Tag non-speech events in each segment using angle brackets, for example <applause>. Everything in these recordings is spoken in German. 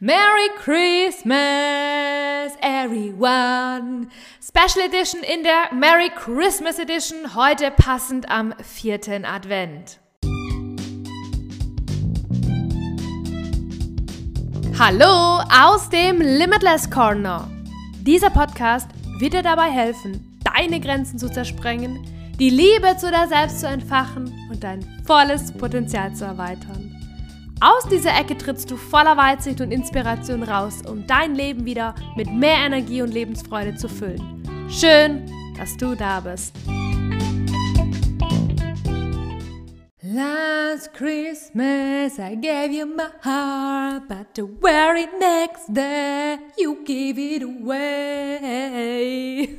Merry Christmas, everyone! Special Edition in der Merry Christmas Edition, heute passend am vierten Advent. Hallo aus dem Limitless Corner. Dieser Podcast wird dir dabei helfen, deine Grenzen zu zersprengen, die Liebe zu dir selbst zu entfachen und dein volles Potenzial zu erweitern. Aus dieser Ecke trittst du voller Weitsicht und Inspiration raus, um dein Leben wieder mit mehr Energie und Lebensfreude zu füllen. Schön, dass du da bist. Last Christmas I gave you my heart, but the very next day you gave it away. <laughs>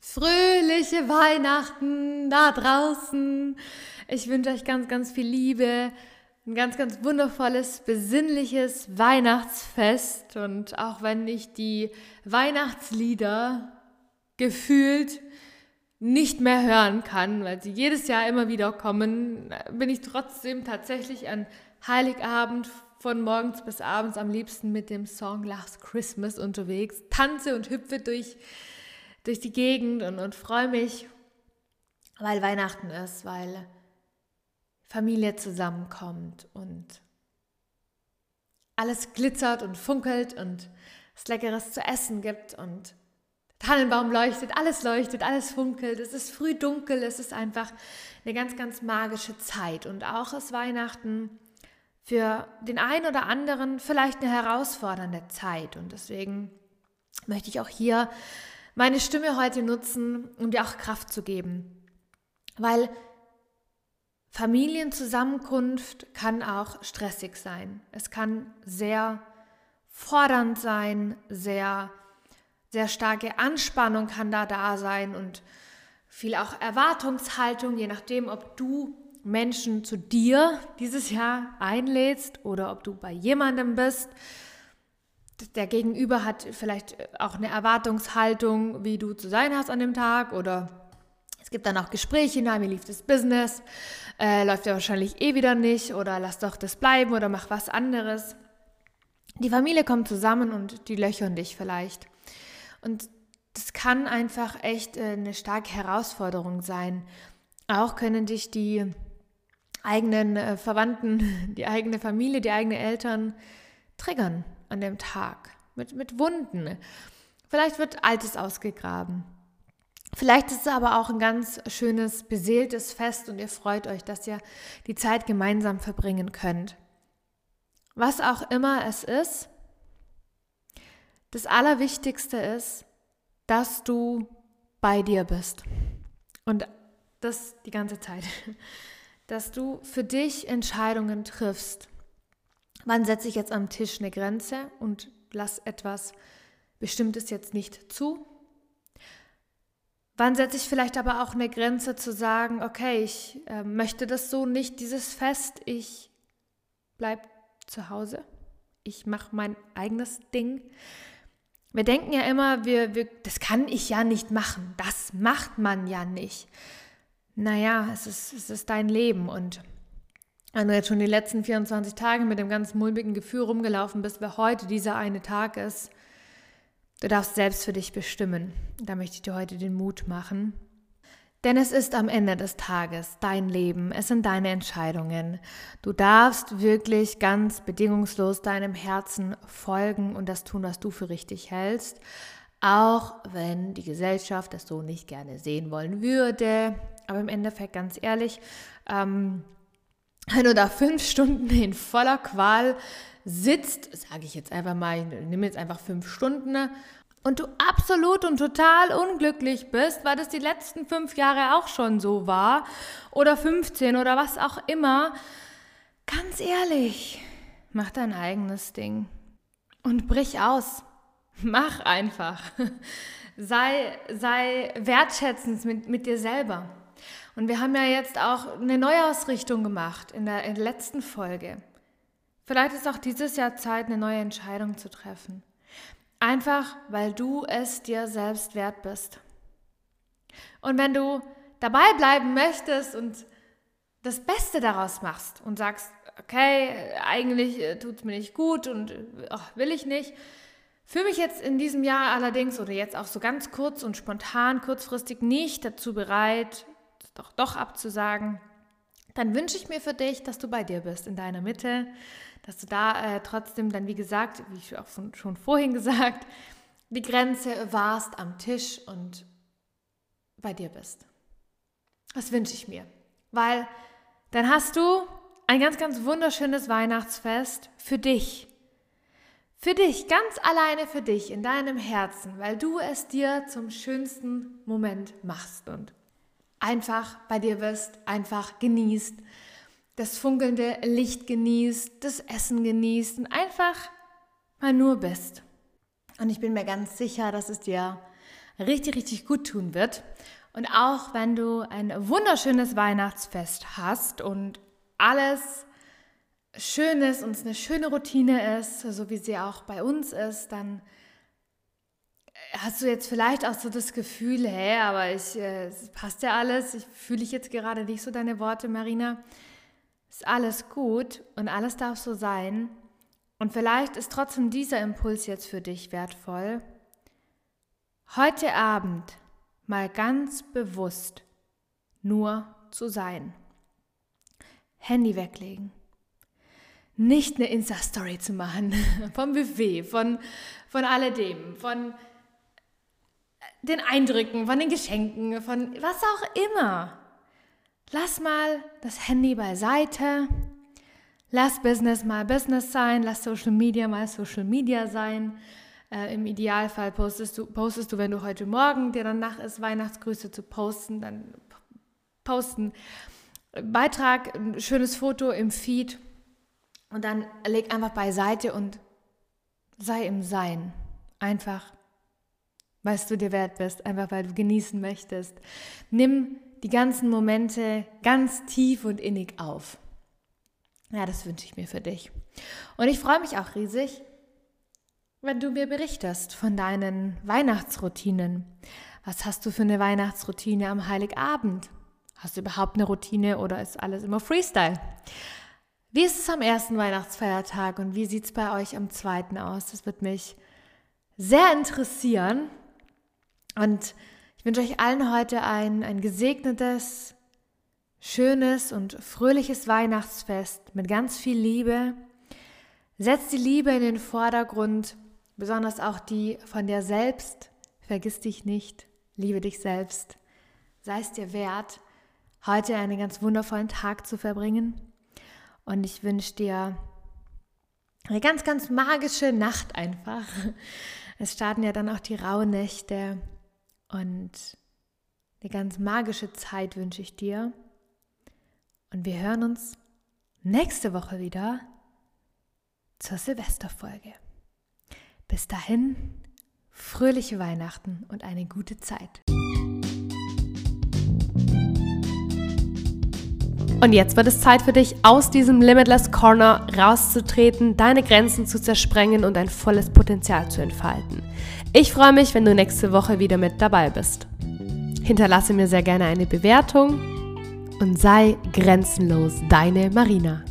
Fröhliche Weihnachten da draußen. Ich wünsche euch ganz, ganz viel Liebe, ein ganz, ganz wundervolles, besinnliches Weihnachtsfest. Und auch wenn ich die Weihnachtslieder gefühlt nicht mehr hören kann, weil sie jedes Jahr immer wieder kommen, bin ich trotzdem tatsächlich an Heiligabend von morgens bis abends am liebsten mit dem Song Last Christmas unterwegs, tanze und hüpfe durch, durch die Gegend und, und freue mich, weil Weihnachten ist, weil Familie zusammenkommt und alles glitzert und funkelt und es Leckeres zu essen gibt und der Tannenbaum leuchtet, alles leuchtet, alles funkelt, es ist früh dunkel, es ist einfach eine ganz, ganz magische Zeit. Und auch ist Weihnachten für den einen oder anderen vielleicht eine herausfordernde Zeit. Und deswegen möchte ich auch hier meine Stimme heute nutzen, um dir auch Kraft zu geben, weil Familienzusammenkunft kann auch stressig sein. Es kann sehr fordernd sein, sehr, sehr starke Anspannung kann da da sein und viel auch Erwartungshaltung, je nachdem, ob du Menschen zu dir dieses Jahr einlädst oder ob du bei jemandem bist. Der Gegenüber hat vielleicht auch eine Erwartungshaltung, wie du zu sein hast an dem Tag oder es gibt dann auch Gespräche, na, wie lief das Business? Äh, läuft ja wahrscheinlich eh wieder nicht oder lass doch das bleiben oder mach was anderes. Die Familie kommt zusammen und die löchern dich vielleicht. Und das kann einfach echt äh, eine starke Herausforderung sein. Auch können dich die eigenen äh, Verwandten, <laughs> die eigene Familie, die eigenen Eltern triggern an dem Tag mit, mit Wunden. Vielleicht wird Altes ausgegraben. Vielleicht ist es aber auch ein ganz schönes, beseeltes Fest und ihr freut euch, dass ihr die Zeit gemeinsam verbringen könnt. Was auch immer es ist, das Allerwichtigste ist, dass du bei dir bist. Und das die ganze Zeit. <laughs> Dass du für dich Entscheidungen triffst. Wann setze ich jetzt am Tisch eine Grenze und lass etwas Bestimmtes jetzt nicht zu? Wann setze ich vielleicht aber auch eine Grenze zu sagen, okay, ich äh, möchte das so nicht, dieses Fest, ich bleib zu Hause, ich mache mein eigenes Ding. Wir denken ja immer, wir, wir, das kann ich ja nicht machen, das macht man ja nicht. Naja, es ist, es ist dein Leben und wenn du jetzt schon die letzten 24 Tage mit dem ganz mulmigen Gefühl rumgelaufen bist, wer heute dieser eine Tag ist, Du darfst selbst für dich bestimmen. Da möchte ich dir heute den Mut machen. Denn es ist am Ende des Tages dein Leben, es sind deine Entscheidungen. Du darfst wirklich ganz bedingungslos deinem Herzen folgen und das tun, was du für richtig hältst, auch wenn die Gesellschaft das so nicht gerne sehen wollen würde. Aber im Endeffekt, ganz ehrlich, ähm, wenn du da fünf Stunden in voller Qual sitzt, sage ich jetzt einfach mal, ich nehme jetzt einfach fünf Stunden und du absolut und total unglücklich bist, weil das die letzten fünf Jahre auch schon so war oder 15 oder was auch immer, ganz ehrlich, mach dein eigenes Ding und brich aus. <laughs> Mach einfach. <laughs> Sei, sei wertschätzend mit, mit dir selber. Und wir haben ja jetzt auch eine Neuausrichtung gemacht in der, in der letzten Folge. Vielleicht ist auch dieses Jahr Zeit, eine neue Entscheidung zu treffen. Einfach, weil du es dir selbst wert bist. Und wenn du dabei bleiben möchtest und das Beste daraus machst und sagst, okay, eigentlich äh, tut es mir nicht gut und ach, will ich nicht. Fühle mich jetzt in diesem Jahr allerdings oder jetzt auch so ganz kurz und spontan, kurzfristig nicht dazu bereit, doch doch abzusagen. Dann wünsche ich mir für dich, dass du bei dir bist, in deiner Mitte, dass du da äh, trotzdem dann, wie gesagt, wie ich auch schon, vorhin <laughs> gesagt, die Grenze warst am Tisch und bei dir bist. Das wünsche ich mir, weil dann hast du ein ganz, ganz wunderschönes Weihnachtsfest für dich. Für dich, ganz alleine für dich, in deinem Herzen, weil du es dir zum schönsten Moment machst und einfach bei dir bist, einfach genießt, das funkelnde Licht genießt, das Essen genießt und einfach mal nur bist. Und ich bin mir ganz sicher, dass es dir richtig, richtig gut tun wird. Und auch wenn du ein wunderschönes Weihnachtsfest hast und alles schön ist und es eine schöne Routine ist, so wie sie auch bei uns ist, dann hast du jetzt vielleicht auch so das Gefühl, hey, aber ich, äh, passt ja alles, ich fühle ich jetzt gerade nicht so deine Worte, Marina. Ist alles gut und alles darf so sein. Und vielleicht ist trotzdem dieser Impuls jetzt für dich wertvoll. Heute Abend mal ganz bewusst nur zu sein. Handy weglegen. Nicht eine Insta-Story zu machen <laughs> vom Buffet, von, von alledem, von den Eindrücken, von den Geschenken, von was auch immer. Lass mal das Handy beiseite. Lass Business mal Business sein. Lass Social Media mal Social Media sein. Äh, Im Idealfall postest du, postest du, wenn du heute Morgen dir danach ist, Weihnachtsgrüße zu posten, dann posten. Beitrag, ein schönes Foto im Feed und dann leg einfach beiseite und sei im Sein. Einfach weil du dir wert bist, einfach weil du genießen möchtest. Nimm die ganzen Momente ganz tief und innig auf. Ja, das wünsche ich mir für dich. Und ich freue mich auch riesig, wenn du mir berichtest von deinen Weihnachtsroutinen. Was hast du für eine Weihnachtsroutine am Heiligabend? Hast du überhaupt eine Routine oder ist alles immer Freestyle? Wie ist es am ersten Weihnachtsfeiertag und wie sieht es bei euch am zweiten aus? Das wird mich sehr interessieren. Und ich wünsche euch allen heute ein, ein gesegnetes, schönes und fröhliches Weihnachtsfest mit ganz viel Liebe. Setzt die Liebe in den Vordergrund, besonders auch die von dir selbst. Vergiss dich nicht, liebe dich selbst. Sei es dir wert, heute einen ganz wundervollen Tag zu verbringen. Und ich wünsche dir eine ganz, ganz magische Nacht einfach. Es starten ja dann auch die Rauhnächte. Und eine ganz magische Zeit wünsche ich dir. Und wir hören uns nächste Woche wieder zur Silvesterfolge. Bis dahin, fröhliche Weihnachten und eine gute Zeit. Und jetzt wird es Zeit für dich, aus diesem Limitless Corner rauszutreten, deine Grenzen zu zersprengen und dein volles Potenzial zu entfalten. Ich freue mich, wenn du nächste Woche wieder mit dabei bist. Hinterlasse mir sehr gerne eine Bewertung und sei grenzenlos deine Marina.